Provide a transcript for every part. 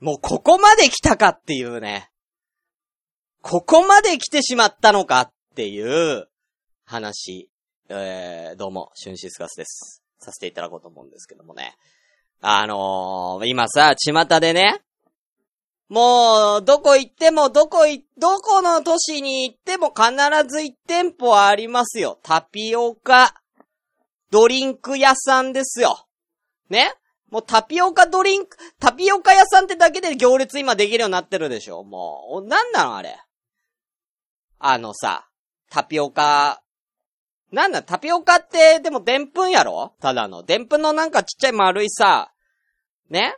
もうここまで来たかっていうね。ここまで来てしまったのかっていう話。えー、どうも、シュンシスカスです。させていただこうと思うんですけどもね。あのー、今さ、巷でね、もう、どこ行っても、どこい、どこの都市に行っても必ず1店舗ありますよ。タピオカ、ドリンク屋さんですよ。ね？もうタピオカドリンク、タピオカ屋さんってだけで行列今できるようになってるでしょもう、なんなのあれ。あのさ、タピオカ、なんだ、タピオカって、でも、でんぷんやろ？ただの。でんぷんのなんかちっちゃい丸いさ、ね？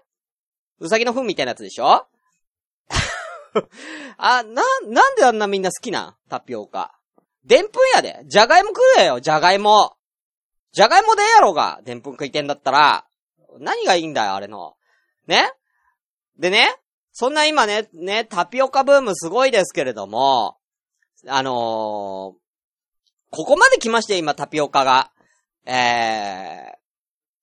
うさぎの糞みたいなやつでしょ？あ、な、なんであんなみんな好きなタピオカ。でんぷんやで。じゃがいも食えよ、じゃがいも。じゃがいもでええやろが。でんぷん食いてんだったら。何がいいんだよ、あれの。ね？でね、そんな今ね、ね、タピオカブームすごいですけれども、あのー、ここまで来まして、今、タピオカが。えー、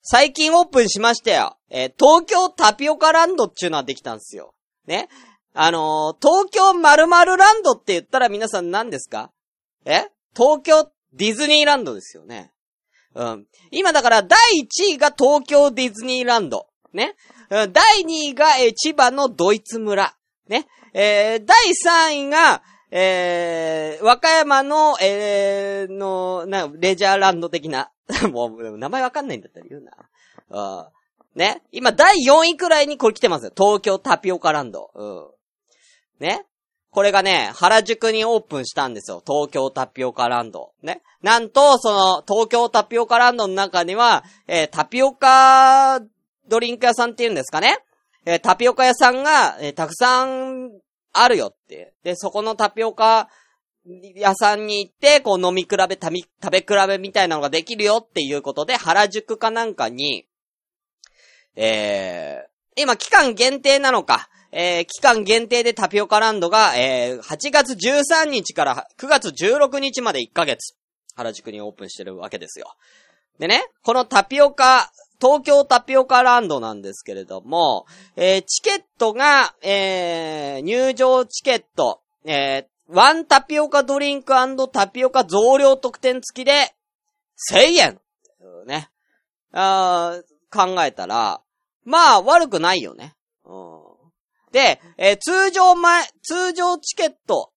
最近オープンしましたよ。えー、東京タピオカランドっていうのはできたんですよ。ね？あのー、東京〇〇ランドって言ったら皆さん何ですか？え？東京ディズニーランドですよね。今だから第1位が東京ディズニーランド。ね。第2位が、え、千葉のドイツ村。ね。えー、第3位が、えー、和歌山の、えー、の、な、レジャーランド的な。もう、名前わかんないんだったら言うな。ね。今、第4位くらいにこれ来てますよ。東京タピオカランド。うん。ね。これがね、原宿にオープンしたんですよ。東京タピオカランド。ね。なんと、その、東京タピオカランドの中には、えー、タピオカドリンク屋さんって言うんですかね。えー、タピオカ屋さんが、えー、たくさんあるよって。で、そこのタピオカ屋さんに行って、こう飲み比べ、食べ比べみたいなのができるよっていうことで、原宿かなんかに、えー、今期間限定なのか、えー、期間限定でタピオカランドが、えー、8月13日から9月16日まで1ヶ月、原宿にオープンしてるわけですよ。でね、このタピオカ、東京タピオカランドなんですけれども、えー、チケットが、えー、入場チケット、えー、ワンタピオカドリンクタピオカ増量特典付きで、1000円ね。あ考えたら、まあ悪くないよね。で、えー、通常前、通常チケット、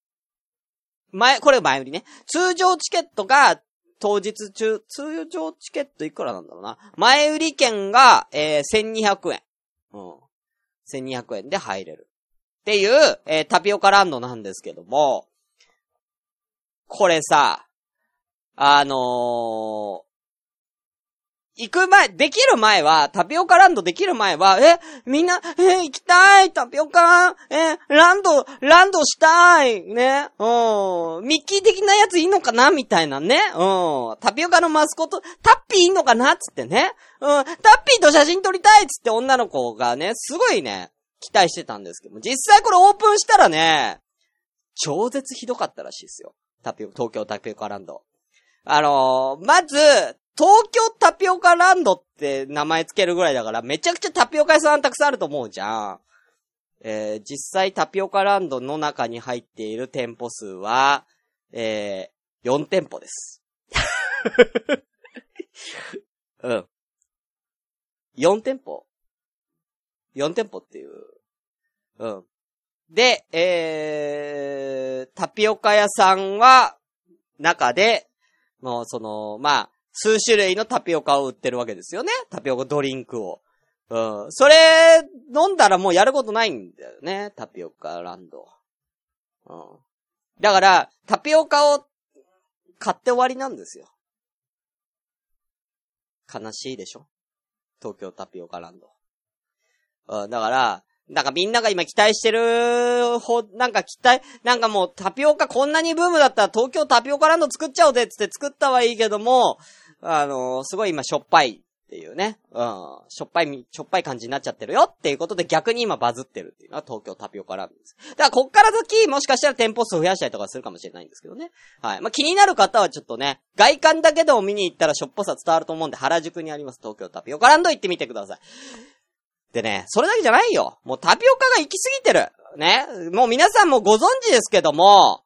前、これ前売りね。通常チケットが、当日中、通常チケットいくらなんだろうな。前売り券が、えー、1200円。うん。1200円で入れる。っていう、えー、タピオカランドなんですけども、これさ、あのー、行く前、できる前は、タピオカランドできる前は、え、みんな、え、行きたいタピオカえ、ランド、ランドしたいね。うん。ミッキー的なやついいのかなみたいなね。うん。タピオカのマスコット、タッピーいいのかなつってね。うん。タッピーと写真撮りたいつって女の子がね、すごいね、期待してたんですけども、実際これオープンしたらね、超絶ひどかったらしいですよ。タピオ、東京タピオカランド。あのー、まず、東京タピオカランドって名前つけるぐらいだから、めちゃくちゃタピオカ屋さんたくさんあると思うじゃん。えー、実際タピオカランドの中に入っている店舗数は、えー、4店舗です。うん。4店舗 ?4 店舗っていう。うん。で、えー、タピオカ屋さんは、中で、もうその、まあ、数種類のタピオカを売ってるわけですよね。タピオカドリンクを。うん。それ、飲んだらもうやることないんだよね。タピオカランド。うん。だから、タピオカを買って終わりなんですよ。悲しいでしょ？東京タピオカランド。うん、だから、なんかみんなが今期待してる、ほ、なんか期待、なんかもうタピオカこんなにブームだったら東京タピオカランド作っちゃおうぜって作ったはいいけども、あの、すごい今しょっぱいっていうね。うん。しょっぱい、しょっぱい感じになっちゃってるよっていうことで逆に今バズってるっていうのは東京タピオカランドです。だからこっから先、もしかしたら店舗数増やしたりとかするかもしれないんですけどね。はい。まあ、気になる方はちょっとね、外観だけでも見に行ったらしょっぽさ伝わると思うんで、原宿にあります東京タピオカランド行ってみてください。でね、それだけじゃないよ。もうタピオカが行き過ぎてる。ね。もう皆さんもご存知ですけども、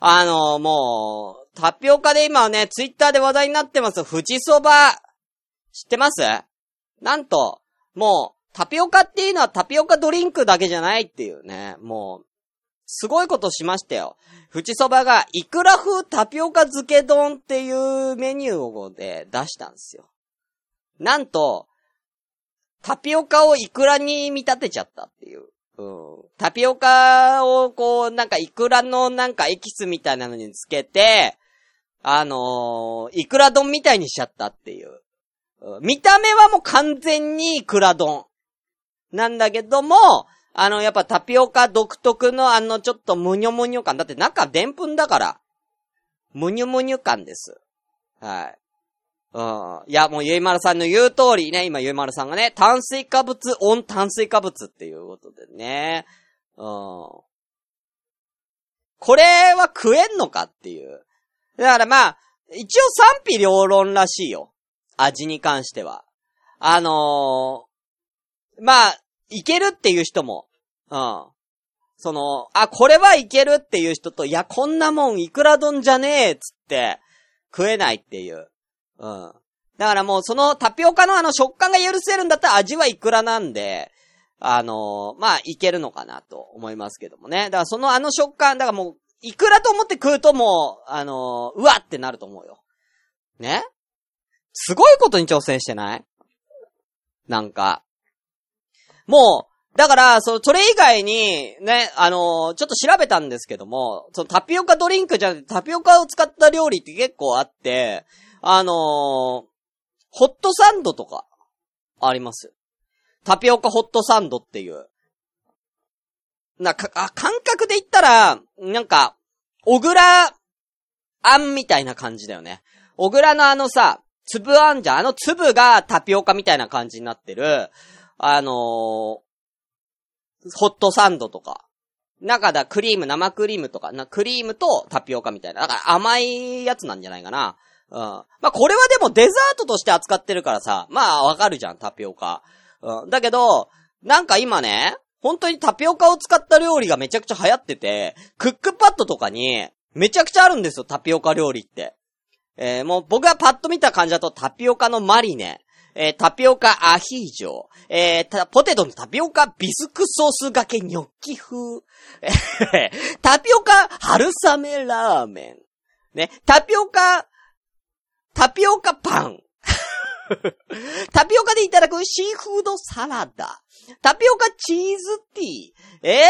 あの、もう、タピオカで今はね、ツイッターで話題になってます、富士そば。知ってます？なんと、もう、タピオカっていうのはタピオカドリンクだけじゃないっていうね、もう、すごいことしましたよ。富士そばが、イクラ風タピオカ漬け丼っていうメニューをで出したんですよ。なんと、タピオカをイクラに見立てちゃったっていう。うん。タピオカをこう、なんかイクラのなんかエキスみたいなのにつけて、あのー、イクラ丼みたいにしちゃったっていう。見た目はもう完全にイクラ丼。なんだけども、あの、やっぱタピオカ独特のあのちょっとむにょむにょ感。だって中でんぷんだから。むにょむにょ感です。はい。うん。いや、もうゆいまるさんの言う通りね、今ゆいまるさんがね、炭水化物、オン炭水化物っていうことでね。うん。これは食えんのかっていう。だからまあ、一応賛否両論らしいよ。味に関しては。あのー、まあ、いけるっていう人も、うん。その、あ、これはいけるっていう人と、いや、こんなもんいくら丼じゃねえ、つって、食えないっていう。うん。だからもうそのタピオカのあの食感が許せるんだったら味はいくらなんで、あのー、まあ、いけるのかなと思いますけどもね。だからそのあの食感、だからもう、いくらと思って食うともう、あのー、うわってなると思うよ。ね？すごいことに挑戦してない？なんか。もう、だから、その、それ以外に、ね、あのー、ちょっと調べたんですけども、そのタピオカドリンクじゃなくてタピオカを使った料理って結構あって、あのー、ホットサンドとか、あります。タピオカホットサンドっていう。な、か、あ、感覚で言ったら、なんか、小倉あんみたいな感じだよね。小倉のあのさ、粒あんじゃん。あの粒がタピオカみたいな感じになってる、あのー、ホットサンドとか。中だクリーム、生クリームとか、な、クリームとタピオカみたいな。だから甘いやつなんじゃないかな。うん。まあ、これはでもデザートとして扱ってるからさ、まあ、わかるじゃん、タピオカ。うん。だけど、なんか今ね、本当にタピオカを使った料理がめちゃくちゃ流行ってて、クックパッドとかに、めちゃくちゃあるんですよ、タピオカ料理って。えー、もう僕がパッと見た感じだとタピオカのマリネ、えー、タピオカアヒージョ、えー、ポテトのタピオカビスクソースがけニョッキ風、タピオカ春雨ラーメン、ね、タピオカタピオカパン。タピオカでいただくシーフードサラダ。タピオカチーズティー。え？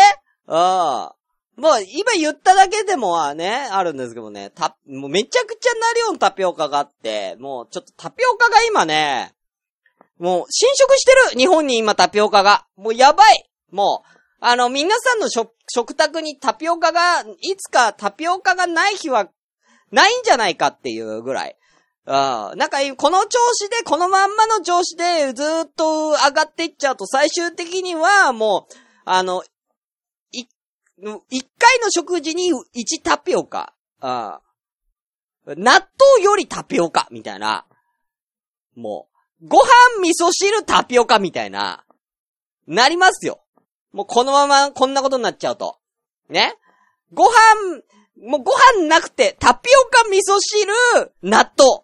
ー、ああ。もう今言っただけでもはね、あるんですけどね、た、もうめちゃくちゃな量のタピオカがあって、もうちょっとタピオカが今ね、もう侵食してる日本に今タピオカが。もうやばいもう、あの、皆さんの食、食卓にタピオカが、いつかタピオカがない日は、ないんじゃないかっていうぐらい。うん。なんか、この調子で、このまんまの調子で、ずっと上がっていっちゃうと、最終的には、もう、あの、い、一回の食事に1タピオカ。うん。納豆よりタピオカ、みたいな。もう、ご飯味噌汁タピオカみたいな、なりますよ。もうこのままこんなことになっちゃうと。ね？ご飯、もうご飯なくて、タピオカ味噌汁、納豆。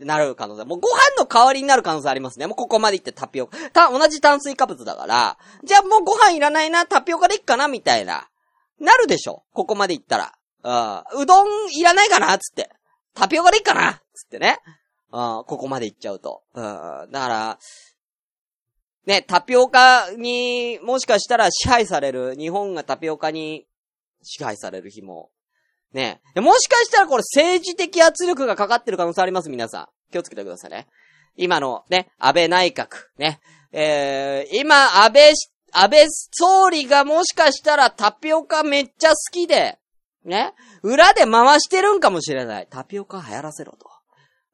なる可能性。もうご飯の代わりになる可能性ありますね。もうここまで行ってタピオカ。た、同じ炭水化物だから、じゃあもうご飯いらないな、タピオカでいっかな、みたいな。なるでしょここまで行ったら。うん。うどんいらないかなつって。タピオカでいっかなつってね。うん、ここまで行っちゃうと。うん。だから、ね、タピオカに、もしかしたら支配される、日本がタピオカに支配される日もねもしかしたらこれ政治的圧力がかかってる可能性あります、皆さん。気をつけてくださいね。今のね、安倍内閣、ね。えー、今、安倍、安倍総理がもしかしたらタピオカめっちゃ好きで、ね。裏で回してるんかもしれない。タピオカ流行らせろと。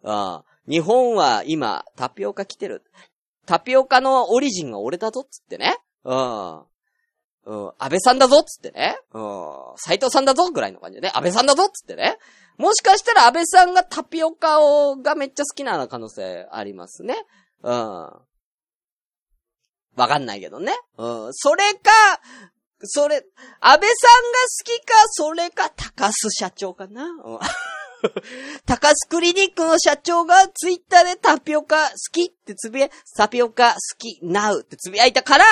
あ日本は今、タピオカ来てる。タピオカのオリジンが俺だぞっつってね。うん。うん、安倍さんだぞっつってね。うん、斎藤さんだぞぐらいの感じでね。安倍さんだぞっつってね。もしかしたら安倍さんがタピオカを、がめっちゃ好きな可能性ありますね。うん。わかんないけどね。うん。それか、それ、安倍さんが好きか、それか、高須社長かな。うん 高須クリニックの社長がツイッターでタピオカ好きってつぶや、タピオカ好き、ナウってつぶやいたから、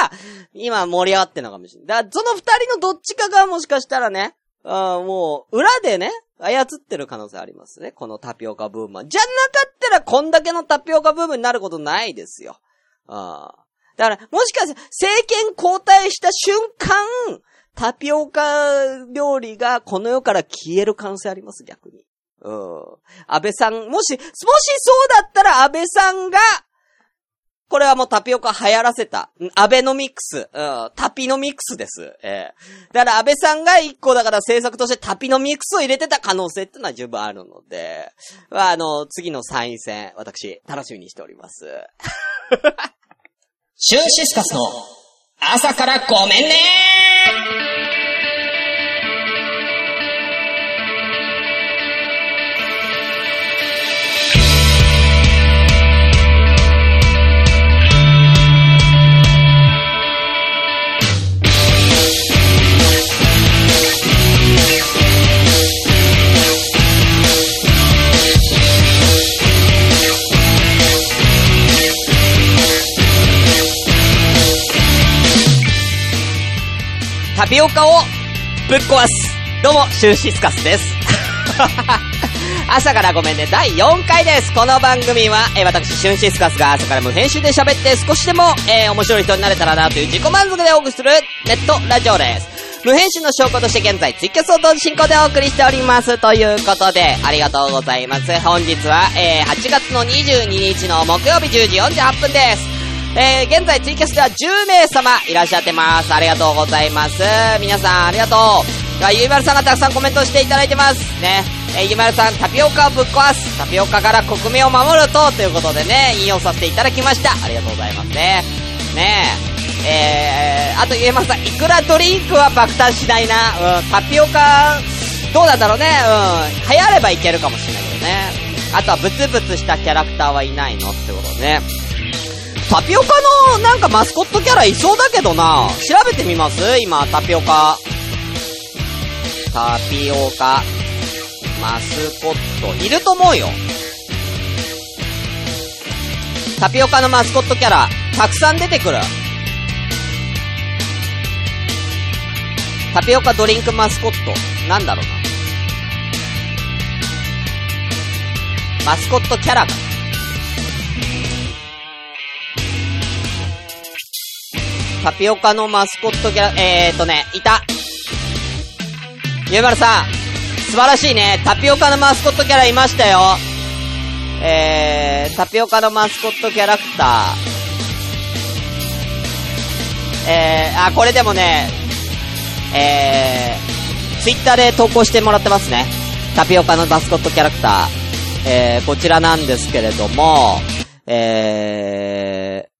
今盛り上がってんのかもしれない。だから、その二人のどっちかがもしかしたらね、あもう、裏でね、操ってる可能性ありますね。このタピオカブームは。じゃなかったら、こんだけのタピオカブームになることないですよ。あだから、もしかして、政権交代した瞬間、タピオカ料理がこの世から消える可能性あります、逆に。うん。安倍さん、もし、もしそうだったら安倍さんが、これはもうタピオカ流行らせた。アベノミクス。うん。タピノミクスです。ええー、だから安倍さんが一個だから政策としてタピノミクスを入れてた可能性ってのは十分あるので、まあの、次の参院選、私、楽しみにしております。シュンシスカスの朝からごめんねタピオカをぶっ壊す。どうも、シューシスカスです。朝からごめんね、第4回です。この番組は、えー、私、シュンシスカスが朝から無編集で喋って少しでも、えー、面白い人になれたらなという自己満足でお送りするネットラジオです。無編集の証拠として現在、ツイキャスを同時進行でお送りしております。ということで、ありがとうございます。本日は、えー、8月の22日の木曜日10時48分です。えー、現在ツイキャスでは10名様いらっしゃってます。ありがとうございます。皆さんありがとう。ゆいまるさんがたくさんコメントしていただいてます。ね。えー、ゆいまるさん、タピオカをぶっ壊す。タピオカから国民を守ると、ということでね、引用させていただきました。ありがとうございますね。ねえ。えー、あとゆいまるさん、いくらドリンクは爆誕しないな。うん、タピオカ、どうなんだろうね。うん、流行ればいけるかもしれないけどね。あとはブツブツしたキャラクターはいないの？ってことね。タピオカのなんかマスコットキャラいそうだけどな。調べてみます？今、タピオカ。タピオカ、マスコット、いると思うよ。タピオカのマスコットキャラ、たくさん出てくる。タピオカドリンクマスコット、なんだろうな。マスコットキャラか。タピオカのマスコットキャラ、えーとね、いた。ゆうまるさん、素晴らしいね。タピオカのマスコットキャラいましたよ。えー、タピオカのマスコットキャラクター。えー、あ、これでもね、えー、ツイッターで投稿してもらってますね。タピオカのマスコットキャラクター。えー、こちらなんですけれども、えー、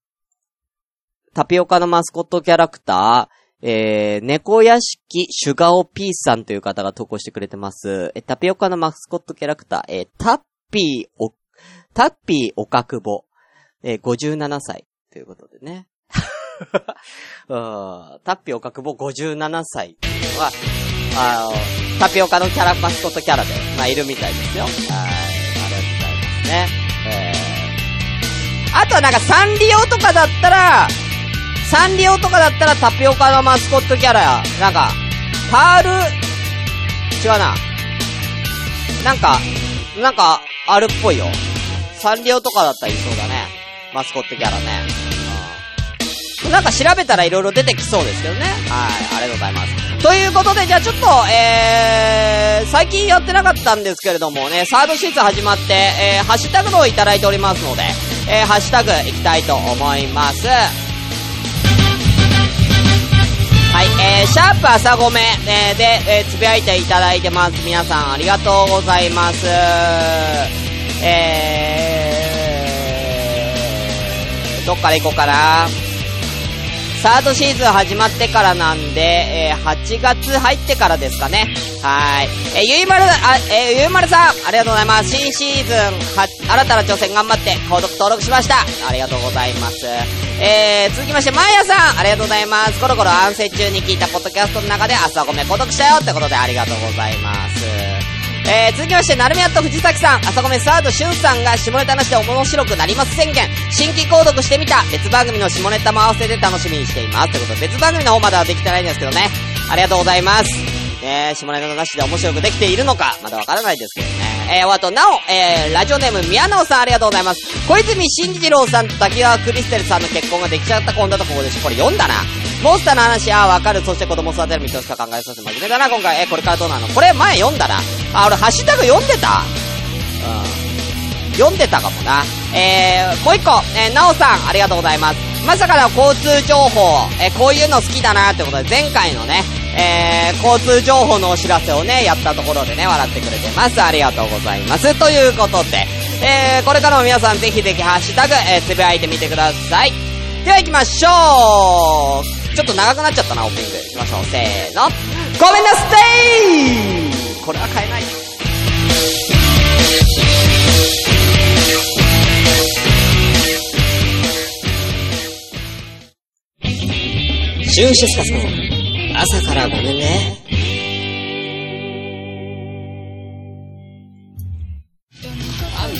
タピオカのマスコットキャラクター、えー、猫屋敷シュガオピースさんという方が投稿してくれてます。え、タピオカのマスコットキャラクター、えー、タッピーお、タッピーおかくぼ、えー、57歳ということでね。うん、タッピーおかくぼ57歳は、あのタピオカのキャラ、マスコットキャラで、まあ、いるみたいですよ。はい、ありがとうございますね。えー、あとはなんかサンリオとかだったら、サンリオとかだったらタピオカのマスコットキャラや、なんか、パール、違うな。なんか、なんか、あるっぽいよ。サンリオとかだったらいそうだね。マスコットキャラね。うん。なんか調べたら色々出てきそうですけどね。はい、ありがとうございます。ということで、じゃあちょっと、えー、最近やってなかったんですけれどもね、サードシーズン始まって、えー、ハッシュタグのいただいておりますので、えー、ハッシュタグいきたいと思います。はい、えー、シャープ朝ごめ、えー、で、えー、つぶやいていただいてます。皆さん、ありがとうございます。えー、どっから行こうかな。サードシーズン始まってからなんで、えー、8月入ってからですかね。はい。えー、ゆいまる、あ、えー、ゆいまるさん、ありがとうございます。新シーズン、は、新たな挑戦頑張って、購読登録しました。ありがとうございます。えー、続きまして、まーやさん、ありがとうございます。コロコロ安静中に聞いたポッドキャストの中で朝ごめ購読したよってことでありがとうございます。えー、続きまして、なるみやっと藤崎さん、朝めサードしゅんさんが下ネタなしで面白くなります宣言、新規購読してみた、別番組の下ネタも合わせて楽しみにしています。ということで、別番組の方まではできてないんですけどね。ありがとうございます。えー、下ネタなしで面白くできているのか、まだわからないですけどね。えー、あと、なお、えー、ラジオネーム、宮直さんありがとうございます。小泉進次郎さんと滝川クリステルさんの結婚ができちゃった婚だとここでしょこれ読んだな。モンスターの話、ああ、わかる。そして子供育てる見通しか考えさせて真面目だな、今回。え、これからどうなの？これ前読んだな。あ、俺、ハッシュタグ読んでた？うん。読んでたかもな。えー、もう一個、えー、なおさん、ありがとうございます。まさかの交通情報、えー、こういうの好きだなってことで、前回のね、えー、交通情報のお知らせをね、やったところでね、笑ってくれてます。ありがとうございます。ということで、えー、これからも皆さんぜひぜひハッシュタグ、えー、つぶやいてみてください。では行きましょうちょっと長くなっちゃったな、オープニング。行きましょう。せーの。ごめんなさいこれは買えない。シュンシスカさん、朝からごめんね。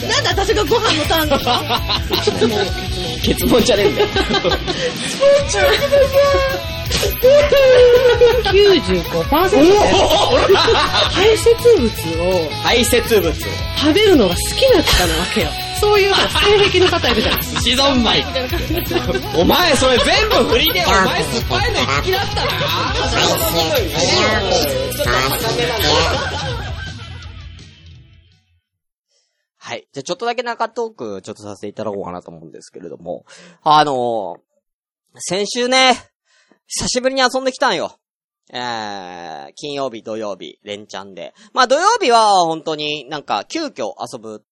なんで私がご飯のターンだ ケツモンじゃねえんだよ。スポンジください。95% 排泄物を排泄物食べるのが好きな方なわけよ。そういう性癖の方いるじゃない寿司丼前。お前それ全部振りで、お前酸っぱいの好きだったな。ちょっと高めなんだよ。はい。じゃあちょっとだけ中トークちょっとさせていただこうかなと思うんですけれども。あのー、先週ね、久しぶりに遊んできたんよ。えー、金曜日、土曜日、連チャンで。まあ土曜日は本当になんか急遽遊ぶ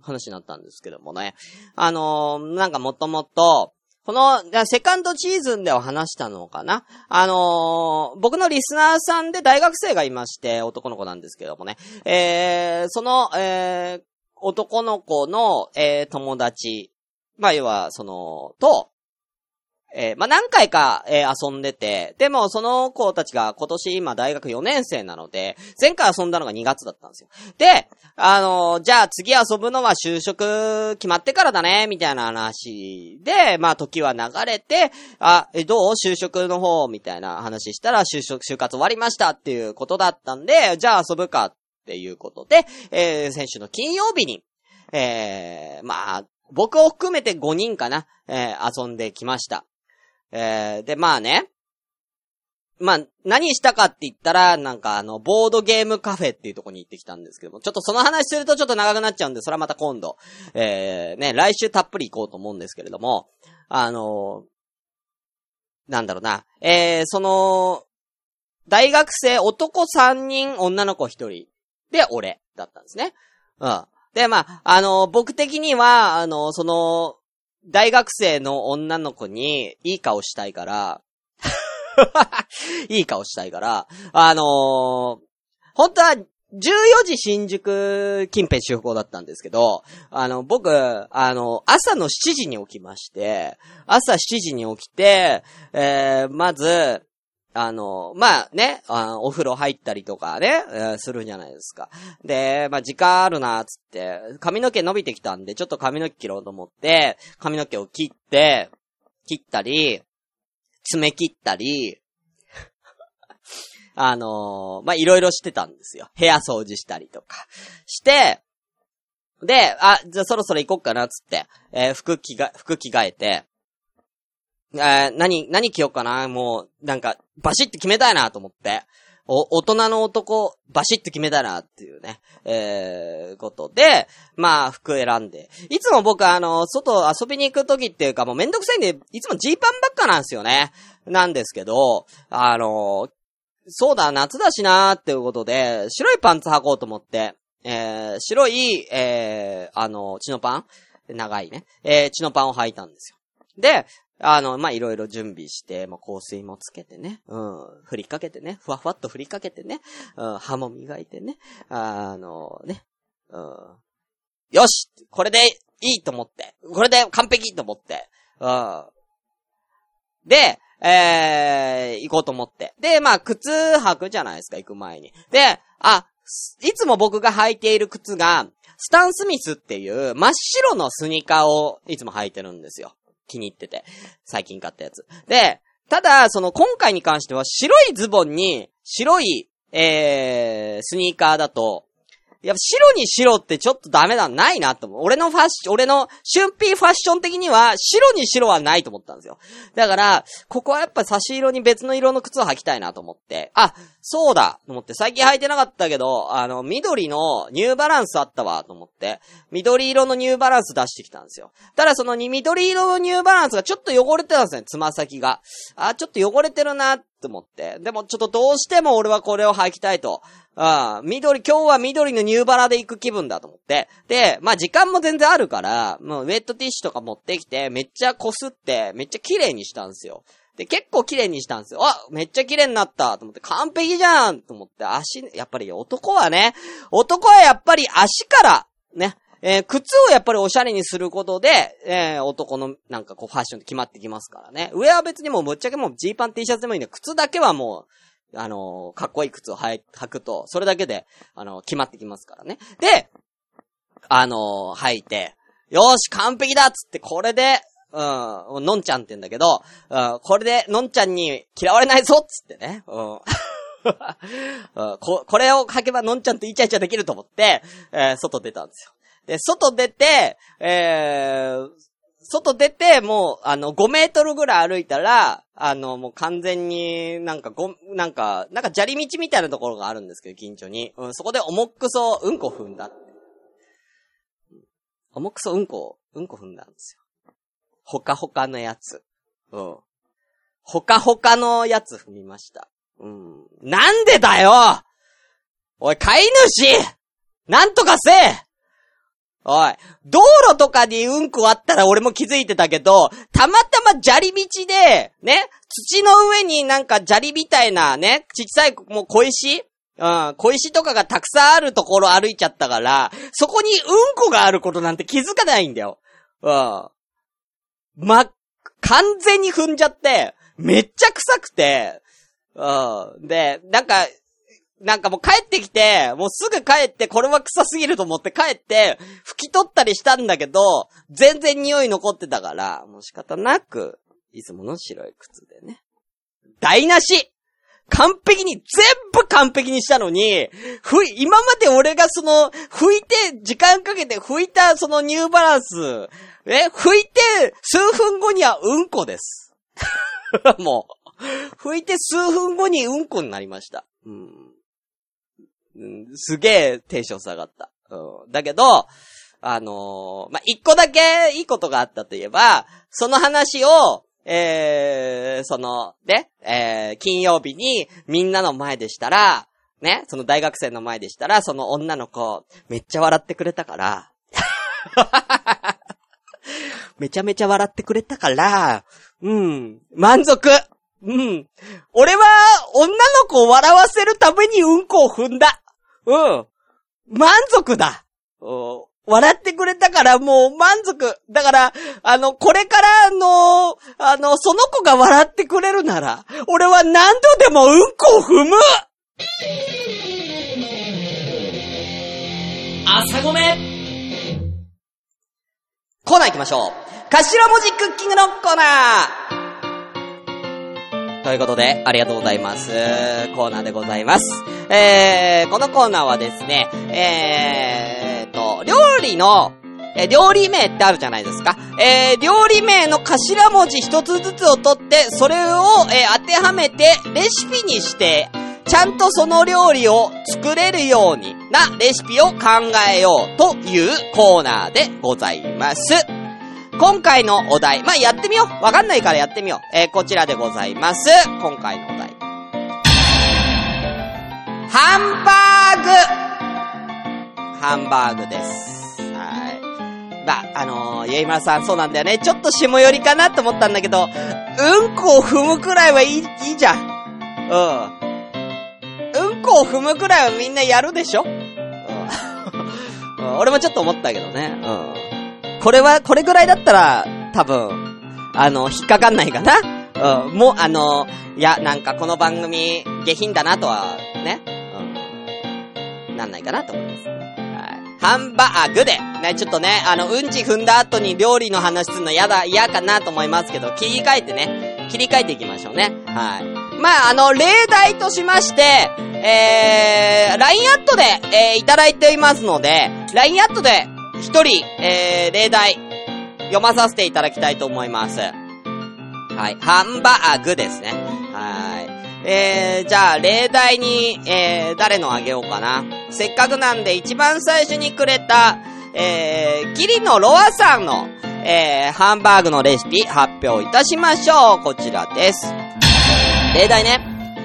話になったんですけどもね。あのー、なんかもともと、この、セカンドシーズンでは話したのかな？あのー、僕のリスナーさんで大学生がいまして、男の子なんですけどもね。えー、その、えー、男の子の、えー、友達、まあ、要は、その、と、えー、まあ、何回か、えー、遊んでて、でも、その子たちが今年今大学4年生なので、前回遊んだのが2月だったんですよ。で、あのー、じゃあ次遊ぶのは就職決まってからだね、みたいな話で、まあ、時は流れて、あ、え、どう？就職の方、みたいな話したら、就職、就活終わりましたっていうことだったんで、じゃあ遊ぶかっていうことで、えー、先週の金曜日に、えー、まあ、僕を含めて5人かな、えー、遊んできました。えー、で、まあね、まあ、何したかって言ったら、なんかあの、ボードゲームカフェっていうとこに行ってきたんですけども、ちょっとその話するとちょっと長くなっちゃうんで、それはまた今度、えー、ね、来週たっぷり行こうと思うんですけれども、あのー、なんだろうな、えー、その、大学生男3人、女の子1人で、俺、だったんですね。うん。で、まあ、あの、僕的には、あの、その、大学生の女の子に、いい顔したいから、いい顔したいから、あのー、本当は、14時新宿近辺集合だったんですけど、あの、僕、あの、朝の7時に起きまして、朝7時に起きて、えー、まず、あの、まあね、あお風呂入ったりとかね、えー、するじゃないですか。で、まあ時間あるな、つって、髪の毛伸びてきたんで、ちょっと髪の毛切ろうと思って、髪の毛を切って、切ったり、爪切ったり、あのー、まあ、いろいろしてたんですよ。部屋掃除したりとか。して、で、あ、じゃあそろそろ行こっかな、つって、えー、服着が、服着替えて、えー、何、何着ようかな？もう、なんか、バシッと決めたいなと思って。お、大人の男、バシッと決めたなっていうね、えー、ことで、まあ、服選んで。いつも僕あの、外遊びに行くときっていうかもうめんどくさいんで、いつもジーパンばっかなんですよね。なんですけど、あの、そうだ、夏だしなーっていうことで、白いパンツ履こうと思って、えー、白い、えー、あの、血のパン？長いね。えー、血のパンを履いたんですよ。で、あの、まあ、いろいろ準備して、まあ、香水もつけてね、うん、振りかけてね、ふわふわっと振りかけてね、うん、歯も磨いてね、あの、ね、うん、よし！これでいいと思って、これで完璧と思って、うん。で、えー、行こうと思って。で、まあ、靴履くじゃないですか、行く前に。で、あ、いつも僕が履いている靴が、スタンスミスっていう真っ白のスニーカーをいつも履いてるんですよ。気に入ってて。最近買ったやつ。で、ただ、その今回に関しては白いズボンに白い、えー、スニーカーだと、いや、白に白ってちょっとダメだ、ないなと思う。俺のファッション、俺の春ーファッション的には、白に白はないと思ったんですよ。だから、ここはやっぱ差し色に別の色の靴を履きたいなと思って、あ、そうだと思って、最近履いてなかったけど、あの、緑のニューバランスあったわ、と思って、緑色のニューバランス出してきたんですよ。ただその緑色のニューバランスがちょっと汚れてたんですね、つま先が。あ、ちょっと汚れてるな、って思って。でもちょっとどうしても俺はこれを履きたいと。ああ、緑、今日は緑のニューバラで行く気分だと思って。で、まあ時間も全然あるから、もうウェットティッシュとか持ってきて、めっちゃこすって、めっちゃ綺麗にしたんですよ。で、結構綺麗にしたんですよ。あ、めっちゃ綺麗になったと思って、完璧じゃんと思って、足、やっぱり男はね、男はやっぱり足から、ね、えー靴をやっぱりおしゃれにすることで、えー男のなんかこうファッションって決まってきますからね。上は別にもうぶっちゃけもうジーパン T シャツでもいいんで、靴だけはもう、あのかっこいい靴を履くと、それだけで、あの決まってきますからね。で、あの履いて、よーし、完璧だっつって、これで、うん、のんちゃんって言うんだけど、うん、これで、のんちゃんに嫌われないぞっつってね。うん。うんこ、これを書けばのんちゃんとイチャイチャできると思って、えー外出たんですよ。で、外出て、えー、外出て、もう、あの、5メートルぐらい歩いたら、あの、もう完全になんかご、なんか、なんか砂利道みたいなところがあるんですけど、近所に。うん、そこで重くそ、うんこ踏んだって。重くそ、うんこ、うんこ踏んだんですよ。ほかほかのやつ。うん。ほかほかのやつ踏みました。うん。なんでだよおい、飼い主なんとかせえおい、道路とかにうんこあったら俺も気づいてたけど、たまたま砂利道で、ね、土の上になんか砂利みたいなね、ちっさいもう小石？うん、小石とかがたくさんあるところ歩いちゃったから、そこにうんこがあることなんて気づかないんだよ。うん。ま、完全に踏んじゃって、めっちゃ臭くて、うん。で、なんか、なんかもう帰ってきて、もうすぐ帰って、これは臭すぎると思って帰って、拭き取ったりしたんだけど、全然匂い残ってたから、もう仕方なく、いつもの白い靴でね。台無し完璧に、全部完璧にしたのに、ふい、今まで俺がその、拭いて、時間かけて拭いたそのニューバランス、え、拭いて、数分後にはうんこです。もう、拭いて数分後にうんこになりました。うん。すげえテンション下がった。うん。だけど、あのーまあ、一個だけいいことがあったといえば、その話を、えー、その、で、えー、金曜日にみんなの前でしたら、ね、その大学生の前でしたら、その女の子、めっちゃ笑ってくれたから、めちゃめちゃ笑ってくれたから、うん、満足うん。俺は、女の子を笑わせるためにうんこを踏んだ。うん。満足だ。うん笑ってくれたからもう満足。だから、あの、これからの、あの、その子が笑ってくれるなら、俺は何度でもうんこを踏む朝ごめコーナー行きましょう。頭文字クッキングのコーナーということで、ありがとうございます。コーナーでございます。えー、このコーナーはですね、えーと、料理の、え料理名ってあるじゃないですか。えー、料理名の頭文字一つずつを取って、それを、えー当てはめて、レシピにして、ちゃんとその料理を作れるようになレシピを考えようというコーナーでございます。今回のお題、まあ、やってみよう。わかんないからやってみよう。えーこちらでございます。今回のお題。ハンバーグハンバーグです。はい。まあ、あのー、ゆいまさんそうなんだよね。ちょっと下寄りかなと思ったんだけど、うんこを踏むくらいはいい、いいじゃん。うん。うんこを踏むくらいはみんなやるでしょ？うん 俺もちょっと思ったけどね。うん。これは、これぐらいだったら、多分、あの、引っかかんないかな。うん。もう、あの、いや、なんかこの番組、下品だなとは、ね。うん。なんないかなと思います。はい。ハンバーグで、ね、ちょっとね、あの、うんち踏んだ後に料理の話するの嫌だ、嫌かなと思いますけど、切り替えてね、切り替えていきましょうね。はい。まあ、あの、例題としまして、えー、LINE アットで、えー、いただいていますので、LINE アットで、一人、えー、例題、読まさせていただきたいと思います。はい。ハンバーグですね。はい。えー、じゃあ、例題に、えー、誰のあげようかな。せっかくなんで、一番最初にくれた、えー、ギリのロアさんの、えー、ハンバーグのレシピ発表いたしましょう。こちらです。例題ね。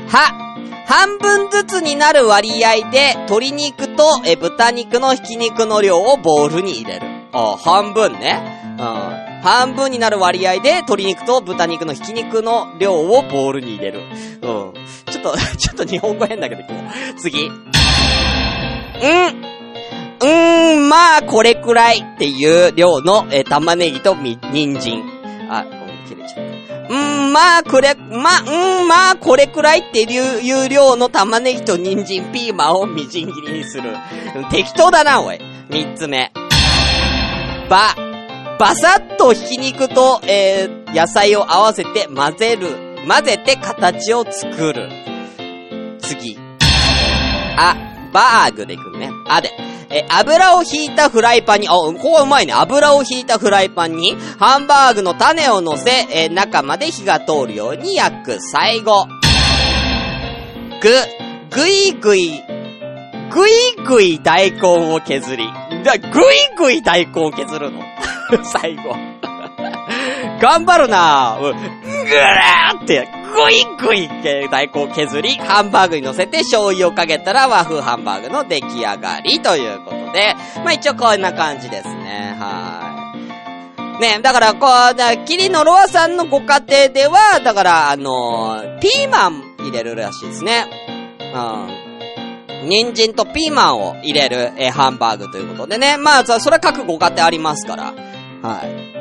は、半分ずつになる割合で、鶏肉と、え、豚肉のひき肉の量をボウルに入れる。あ、半分ね。うん。半分になる割合で、鶏肉と豚肉のひき肉の量をボウルに入れる。うん。ちょっと、ちょっと日本語変だけど、次。うん。うーん、まあ、これくらいっていう量の、え玉ねぎとみ、人参。あ、ごめん、切れちゃった。うん、まあ、これ、まあ、うん、まあ、これくらいっていういう量の玉ねぎと人参、ピーマンをみじん切りにする。適当だな、おい。三つ目。ば、バサッとひき肉と、えー、野菜を合わせて混ぜる。混ぜて形を作る。次。あ、バーグでいくね。あで。え、油を引いたフライパンに、あ、ここはうまいね。油を引いたフライパンに、ハンバーグの種を乗せ、え中まで火が通るように焼く。最後。ぐ、ぐいぐい、ぐいぐい大根を削り。だ、ぐいぐい大根を削るの。最後。頑張るなぁ。うんぐらーって、ぐいぐいって大根を削り、ハンバーグに乗せて醤油をかけたら和風ハンバーグの出来上がりということで、まあ一応こんな感じですね。はい。ね、だから、こう、だキリのロアさんのご家庭では、だから、あのーピーマン入れるらしいですね。うん。人参とピーマンを入れる、えーハンバーグということでね。まあ、そそれは各ご家庭ありますから。はい。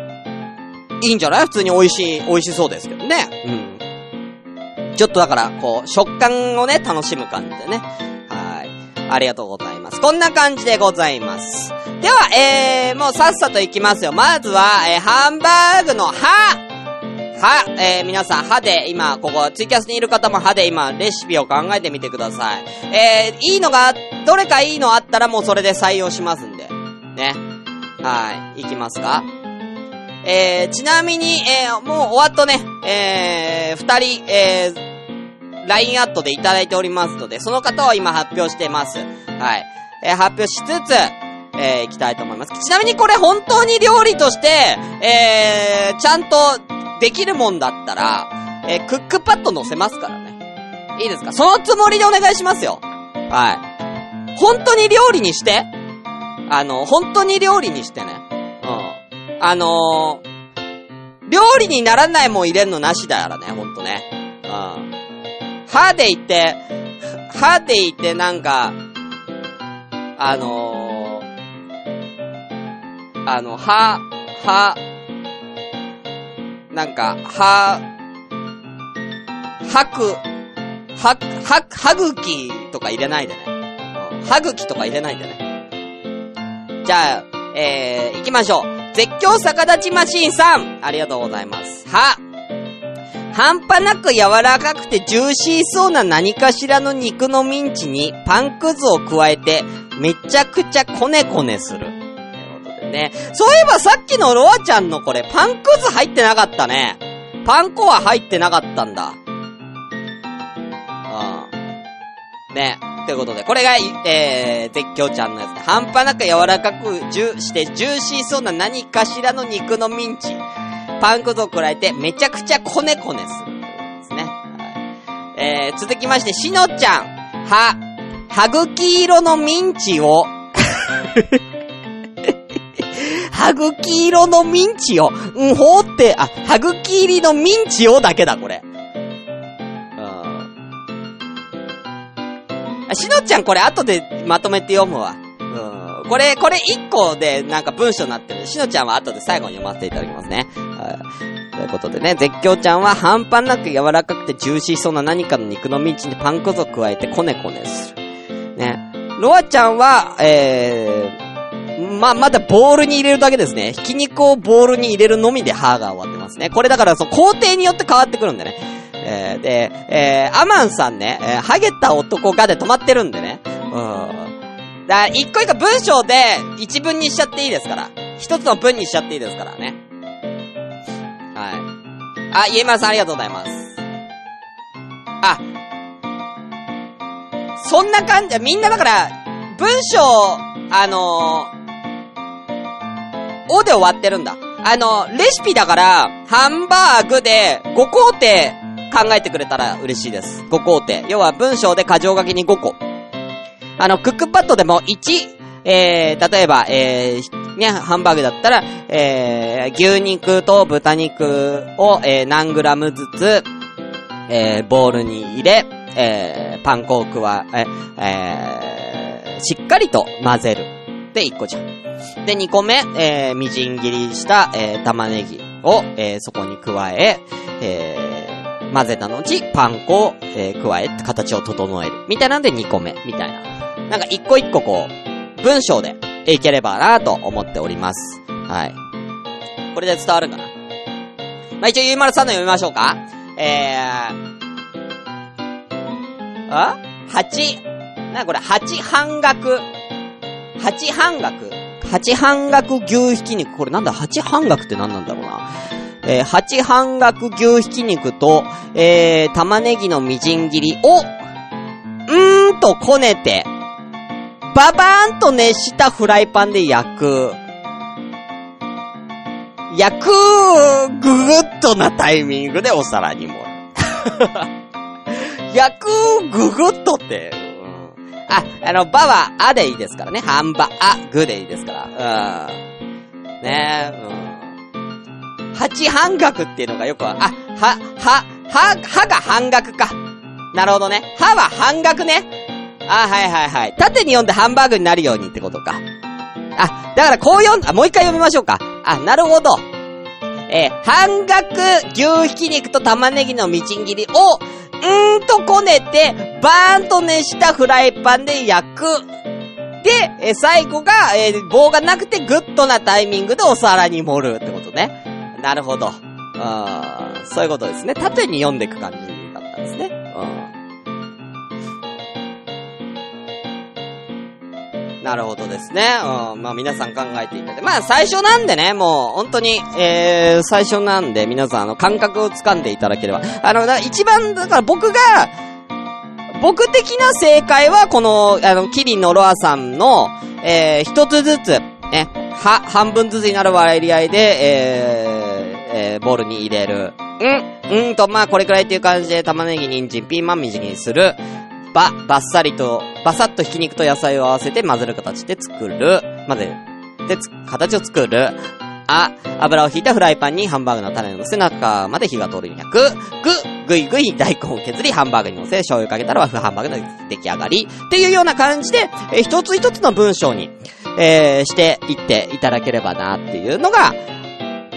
いいんじゃない？普通に美味しい、美味しそうですけどね。うん。ちょっとだから、こう、食感をね、楽しむ感じでね。はい。ありがとうございます。こんな感じでございます。では、えー、もうさっさといきますよ。まずは、えー、ハンバーグの歯歯、えー、皆さん歯で今、ここ、ツイキャスにいる方も歯で今、レシピを考えてみてください。えー、いいのが、どれかいいのあったらもうそれで採用しますんで。ね。はい。いきますかえー、ちなみに、えー、もう終わっとね、えー、二人、えー、LINE アットでいただいておりますので、その方は今発表してます。はい。えー、発表しつつ、えー、いきたいと思います。ちなみにこれ本当に料理として、えー、ちゃんとできるもんだったら、えー、クックパッド載せますからね。いいですか？そのつもりでお願いしますよ。はい。本当に料理にして？あの、本当に料理にしてね。あのー、料理にならないもん入れんのなしだからね、ほんとね。うん。歯でいって、歯でいってなんか、あのー、あの、歯、歯、なんか、歯、吐く、は、は、歯茎とか入れないでね。うん歯茎とか入れないでね。じゃあ、えー、行きましょう。絶叫逆立ちマシーンさんありがとうございます。は、半端なく柔らかくてジューシーそうな何かしらの肉のミンチにパンくずを加えてめちゃくちゃコネコネする。ということでね。そういえばさっきのロアちゃんのこれパンくず入ってなかったね。パン粉は入ってなかったんだ。うん。ね。ということで、これが、えー、絶叫ちゃんのやつ。半端なく柔らかくジュしてジューシーそうな何かしらの肉のミンチ。パン粉を加えてめちゃくちゃコネコネする。ですね。はい。えー、続きまして、しのちゃん。は、歯茎色のミンチを、歯 歯茎色のミンチを、んほーって、あ、歯茎入りのミンチをだけだ、これ。しのちゃんこれ後でまとめて読むわ。うん。これ、これ一個でなんか文章になってる。しのちゃんは後で最後に読ませていただきますね。はい。ということでね、絶叫ちゃんは半端なく柔らかくてジューシーそうな何かの肉のミンチにパン粉を加えてコネコネする。ね。ロアちゃんは、えー、ま、まだボールに入れるだけですね。ひき肉をボールに入れるのみで歯が終わってますね。これだから、その工程によって変わってくるんでね。えー、で、えー、アマンさんね、えー、ハゲた男がで止まってるんでね。うん。だ、一個一個文章で一文にしちゃっていいですから。一つの文にしちゃっていいですからね。はい。あ、イエマさんありがとうございます。あ、そんな感じ、みんなだから、文章、あのー、おで終わってるんだ。あの、レシピだから、ハンバーグで5工程考えてくれたら嬉しいです。5工程。要は文章で箇条書きに5個。あの、クックパッドでも1、えー、例えば、えー、ね、ハンバーグだったら、えー、牛肉と豚肉を、えー、何グラムずつ、えー、ボウルに入れ、えー、パン粉を加え、えー、しっかりと混ぜる。で、1個じゃん。で、2個目、えー、みじん切りした、えー、玉ねぎを、えー、そこに加え、えー、混ぜた後、パン粉を、えー、加え、形を整える。みたいなんで2個目、みたいな。なんか一個一個こう、文章でいければなと思っております。はい。これで伝わるかな？まあ、一応ゆうまるさんの読みましょうか。えー、あ？八、な、これ、八半額。八半額。八半額牛ひき肉。これなんだ？八半額って何なんだろうな？えー、八半額牛ひき肉と、えー、玉ねぎのみじん切りを、うーんとこねて、ババーンと熱したフライパンで焼く。焼く、ぐぐっとなタイミングでお皿に盛る。焼く、ぐぐっとって、うん。あ、あの、ばは、あでいいですからね。半ば、あ、ぐでいいですから。うん。ねえ、うん。八半額っていうのがよく、あ、は、は、は、はが半額か。なるほどね。はは半額ね。あ、はいはいはい。縦に読んでハンバーグになるようにってことか。あ、だからこう読ん、あ、もう一回読みましょうか。あ、なるほど。えー半額牛ひき肉と玉ねぎのみじん切りを、うーんとこねて、バーンと熱したフライパンで焼く。で、えー最後が、えー棒がなくてグッドなタイミングでお皿に盛るってことね。なるほど。あーそういうことですね。縦に読んでいく感じだったんですね。うん。なるほどですね。うん。まあ皆さん考えていただいて。まあ最初なんでね、もう本当に、えー、最初なんで皆さんあの感覚をつかんでいただければ。あの、一番、だから僕が、僕的な正解は、この、あの、キリンのロアさんの、えー、一つずつ、ね、は、半分ずつになる割合で、えー、ボウルに入れる。うん、うんと、まあ、これくらいっていう感じで、玉ねぎ、人参、ピーマン、みじんにする。ば、ばっさりと、ばさっとひき肉と野菜を合わせて混ぜる形で作る。混ぜる。で、形を作る。あ、油を引いたフライパンにハンバーグの種を乗せ、中まで火が通るように焼く。ぐ、ぐいぐい大根を削り、ハンバーグに乗せ、醤油かけたら和風ハンバーグの出来上がり。っていうような感じで、え一つ一つの文章に、えーしていっていただければなっていうのが、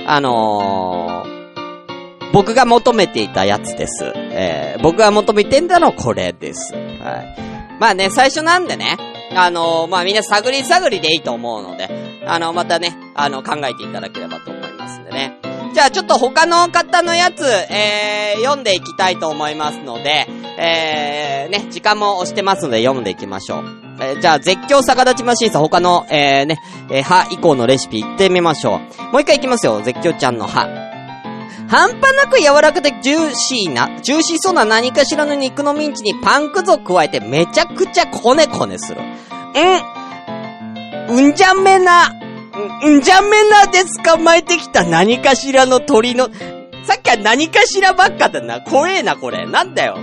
あのー、僕が求めていたやつです。えー僕が求めてんだのこれです。はい。まあね、最初なんでね、あのーまあみんな探り探りでいいと思うので、あの、またね、あの、考えていただければと思いますんでね。じゃあちょっと他の方のやつ、えー、読んでいきたいと思いますので、えー、ね、時間も押してますので読んでいきましょう。えーじゃあ絶叫逆立ちマシンさん他の、えー、ね、えー、歯以降のレシピ行ってみましょう。もう一回行きますよ、絶叫ちゃんの歯。半端なく柔らかでジューシーな、ジューシーそうな何かしらの肉のミンチにパンくずを加えてめちゃくちゃコネコネする。うん。うんじゃめな、うんじゃめなで捕まえてきた何かしらの鳥の、さっきは何かしらばっかだな。怖えな、これ。なんだよ。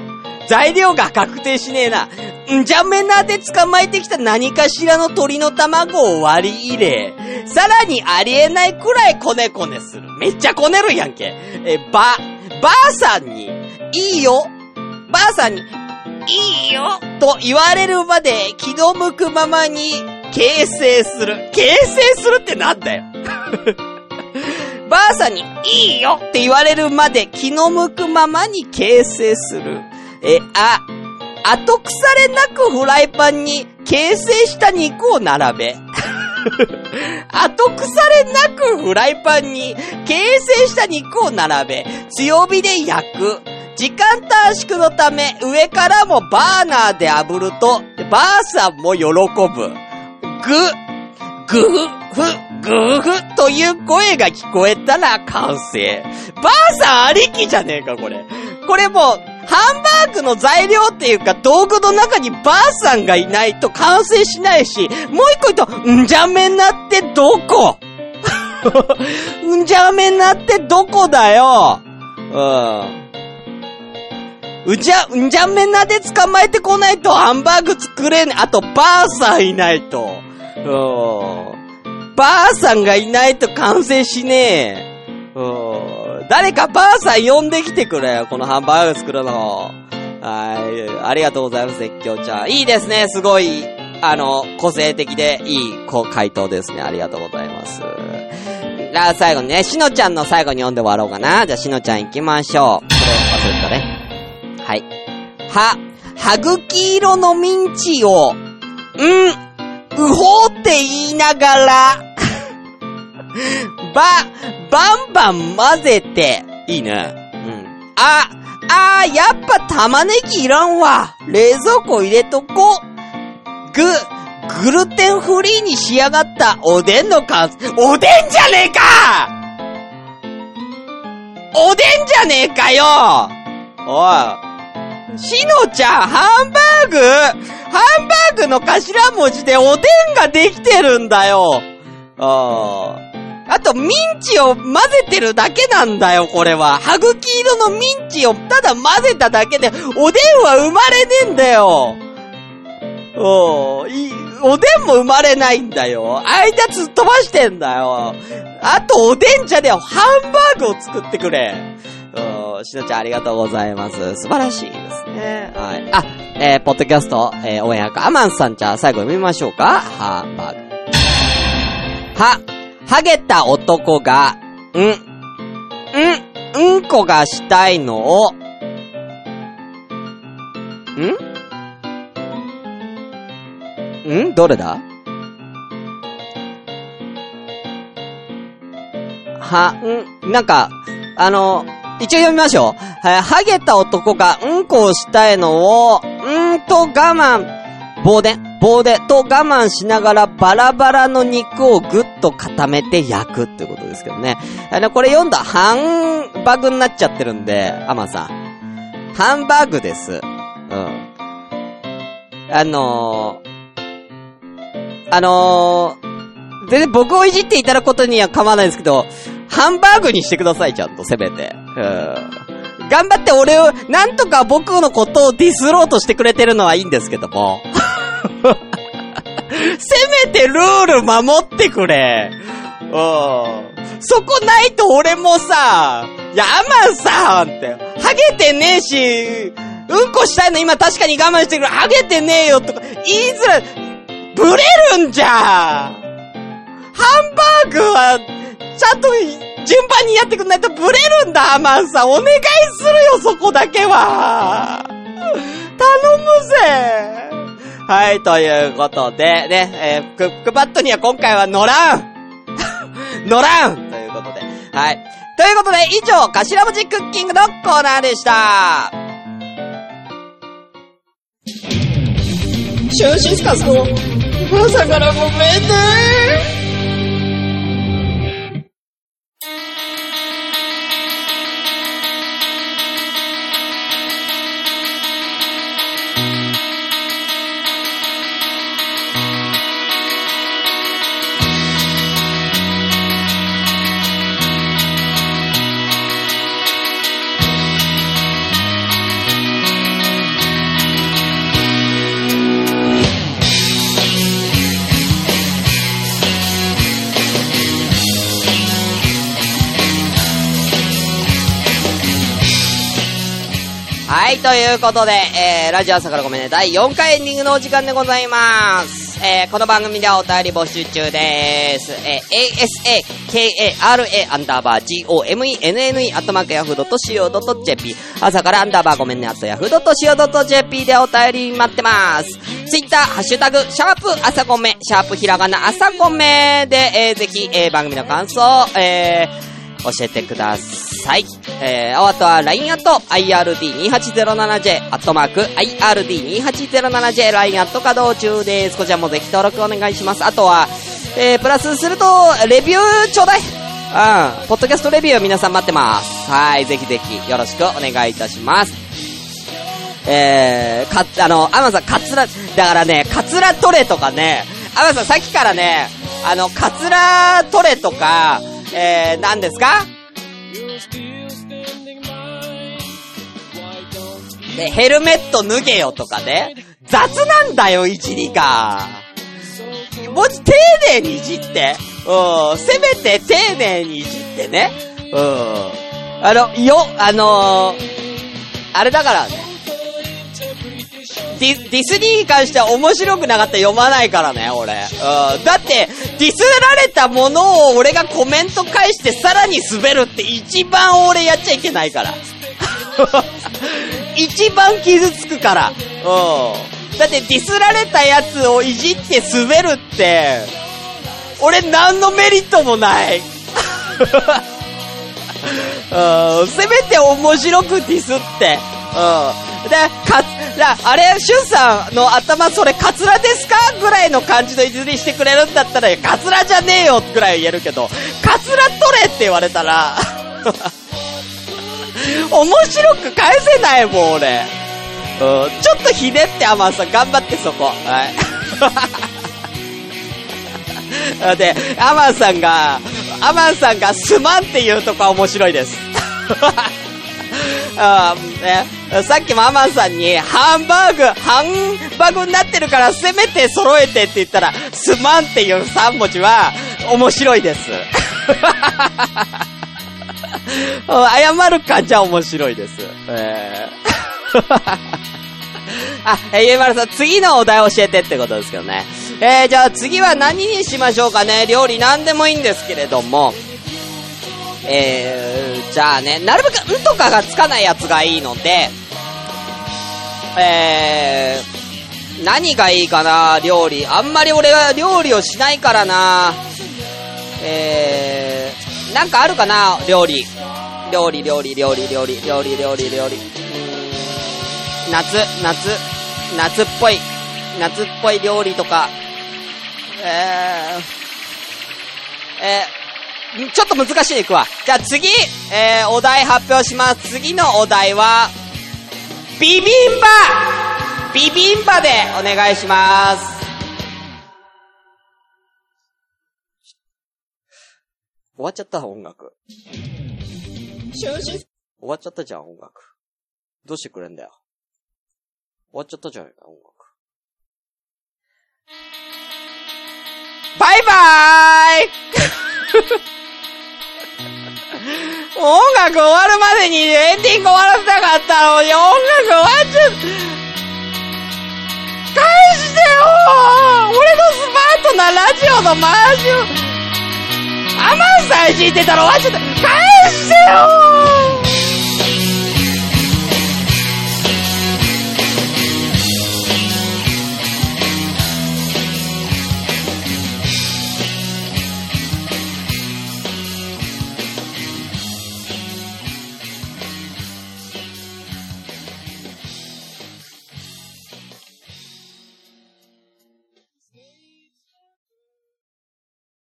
材料が確定しねえな。んじゃめなで捕まえてきた何かしらの鳥の卵を割り入れ、さらにありえないくらいコネコネする。めっちゃこねるやんけ。え、ば、ばあさんに、いいよ。ばあさんに、いいよ。と言われるまで気の向くままに形成する。形成するってなんだよ。ばあさんに、いいよって言われるまで気の向くままに形成する。え、あ、後腐れなくフライパンに形成した肉を並べ。後腐れなくフライパンに形成した肉を並べ、強火で焼く。時間短縮のため、上からもバーナーで炙ると、ばあさんも喜ぶ。ぐ、ぐふ、ぐふという声が聞こえたら完成。ばあさんありきじゃねえか、これ。これもう、ハンバーグの材料っていうか道具の中にばあさんがいないと完成しないし、もう一個言うと、んじゃめなってどこ？んじゃめなってどこだよ？うん。うじゃ、んじゃめなで捕まえてこないとハンバーグ作れねえ。あと、ばあさんいないと。うん。ばあさんがいないと完成しねえ。うん。誰かばあさん呼んできてくれよ。このハンバーグ作るの。はい。ありがとうございます、絶叫ちゃん。いいですね。すごい、あの、個性的でいい、こう、回答ですね。ありがとうございます。じゃあ、最後にね、しのちゃんの最後に読んで終わろうかな。じゃあ、しのちゃん行きましょう。これ忘れたね。はい。は、はぐき色のミンチを、ん、うほうって言いながら、ば、バンバン混ぜて、いいね。うん。あ、あー、やっぱ玉ねぎいらんわ。冷蔵庫入れとこ。ぐ、グルテンフリーに仕上がったおでんの完成。おでんじゃねえかおでんじゃねえかよおい。しのちゃん、ハンバーグ？ハンバーグの頭文字でおでんができてるんだよああ。あと、ミンチを混ぜてるだけなんだよ、これは。はぐき色のミンチをただ混ぜただけで、おでんは生まれねえんだよ。おい、おでんも生まれないんだよ。間突っ飛ばしてんだよ。あと、おでんじゃねえよ。ハンバーグを作ってくれ。うん、しのちゃんありがとうございます。素晴らしいですね。はい。あ、えー、ポッドキャスト、えー、応援役、アマンさんじゃあ最後読みましょうか。ハンバーグ。は、ハゲた男が、ん、ん、うんこがしたいの？を、ん？ん？どれだ？は、ん、なんか、あの、一応読みましょう。は、ハゲた男がうんこをしたいのを、うんと我慢、棒で、棒でと我慢しながらバラバラの肉をぐっと固めて焼くってことですけどね。あの、これ読んだハンバグになっちゃってるんで、アマンさん。ハンバーグです。うん。あのー、あのー、全然僕をいじっていただくことには構わないですけど、ハンバーグにしてください、ちゃんと、せめて。うん。頑張って俺を、なんとか僕のことをディスろうとしてくれてるのはいいんですけども。せめてルール守ってくれ。うん。そこないと俺もさ、いや、アマンさんって、ハゲてねえし、うんこしたいの今確かに我慢してくる。ハゲてねえよとか、言いづらい。ブレるんじゃハンバーグは、ちゃんと順番にやってくんないとブレるんだ、アマンさん。お願いするよ、そこだけは。頼むぜ。はい、ということで、ね、えー、クックパッドには今回は乗らん 乗らんということで。はい。ということで、以上、頭文字クッキングのコーナーでした。シュンシスカスの朝からごめんねはい、ということで、えー、ラジオ朝からごめんね、第4回エンディングのお時間でございます。えー、この番組ではお便り募集中です。えー、asakara アンダーバー gomenne アットマークヤフー .co.jp 朝からアンダーバーごめんね、アットヤフー .co.jp でお便り待ってます。ツイッター、ハッシュタグ、シャープ朝ごめ、シャープひらがな朝ごめで、えー、ぜひ、えー、番組の感想、えー、教えてください。さいえー、あとは LINE アット IRD2807J、アットマーク IRD2807J、LINE アット稼働中です。こちらもぜひ登録お願いします。あとは、えー、プラスすると、レビューちょうだいうん、ポッドキャストレビュー皆さん待ってます。はい、ぜひぜひよろしくお願いいたします。えー、か、あの、アマンさん、カツラ、だからね、カツラ取れとかね、アマンさんさっきからね、あの、カツラ取れとか、えー、何ですか？で、ヘルメット脱げよとかね、雑なんだよ、いじりが。もう丁寧にいじって。うん、せめて丁寧にいじってね。うん。あの、よ、あのー、あれだからね。ディディスニーに関しては面白くなかったら読まないからね、俺。うん。だって、ディスられたものを俺がコメント返してさらに滑るって一番俺やっちゃいけないから。一番傷つくから。うん。だってディスられたやつをいじって滑るって、俺何のメリットもない。うん。せめて面白くディスって。うん。で、かつ、だあれ、シュンさんの頭それカツラですかぐらいの感じのいじりしてくれるんだったら、カツラじゃねえよぐらい言えるけど、カツラ取れって言われたら、面白く返せないもん、俺。うん、ちょっとひねって、アマンさん、頑張ってそこ。はい。で、アマンさんが、アマンさんがすまんっていうとこは面白いです。あーね、さっきもアマンさんに、ハンバーグ、ハンバーグになってるから、せめて揃えてって言ったら、すまんっていう3文字は、面白いです。謝る感じは面白いです。えーあ、えー、ゆえまるさん、次のお題教えてってことですけどね。えー、じゃあ次は何にしましょうかね。料理何でもいいんですけれども。えー、じゃあね、なるべく、んとかがつかないやつがいいので、えー、何がいいかな、料理。あんまり俺は料理をしないからな。えー、なんかあるかな、料理。料理、料理、料理、料理、料理、料理、料理。夏、夏、夏っぽい、夏っぽい料理とか、えー、えー、ちょっと難しいでいくわ。じゃあ次、えー、お題発表します。次のお題は、ビビンバビビンバでお願いします。終わっちゃった、音楽。終わっちゃったじゃん、音楽。どうしてくれんだよ。終わっちゃったじゃないか、音楽。バイバーイ音楽終わるまでにエンディング終わらせたかったのに音楽終わっちゃった。返してよ。俺のスマートなラジオのマージュアマンさんいじってたら終わっちゃった。返してよ。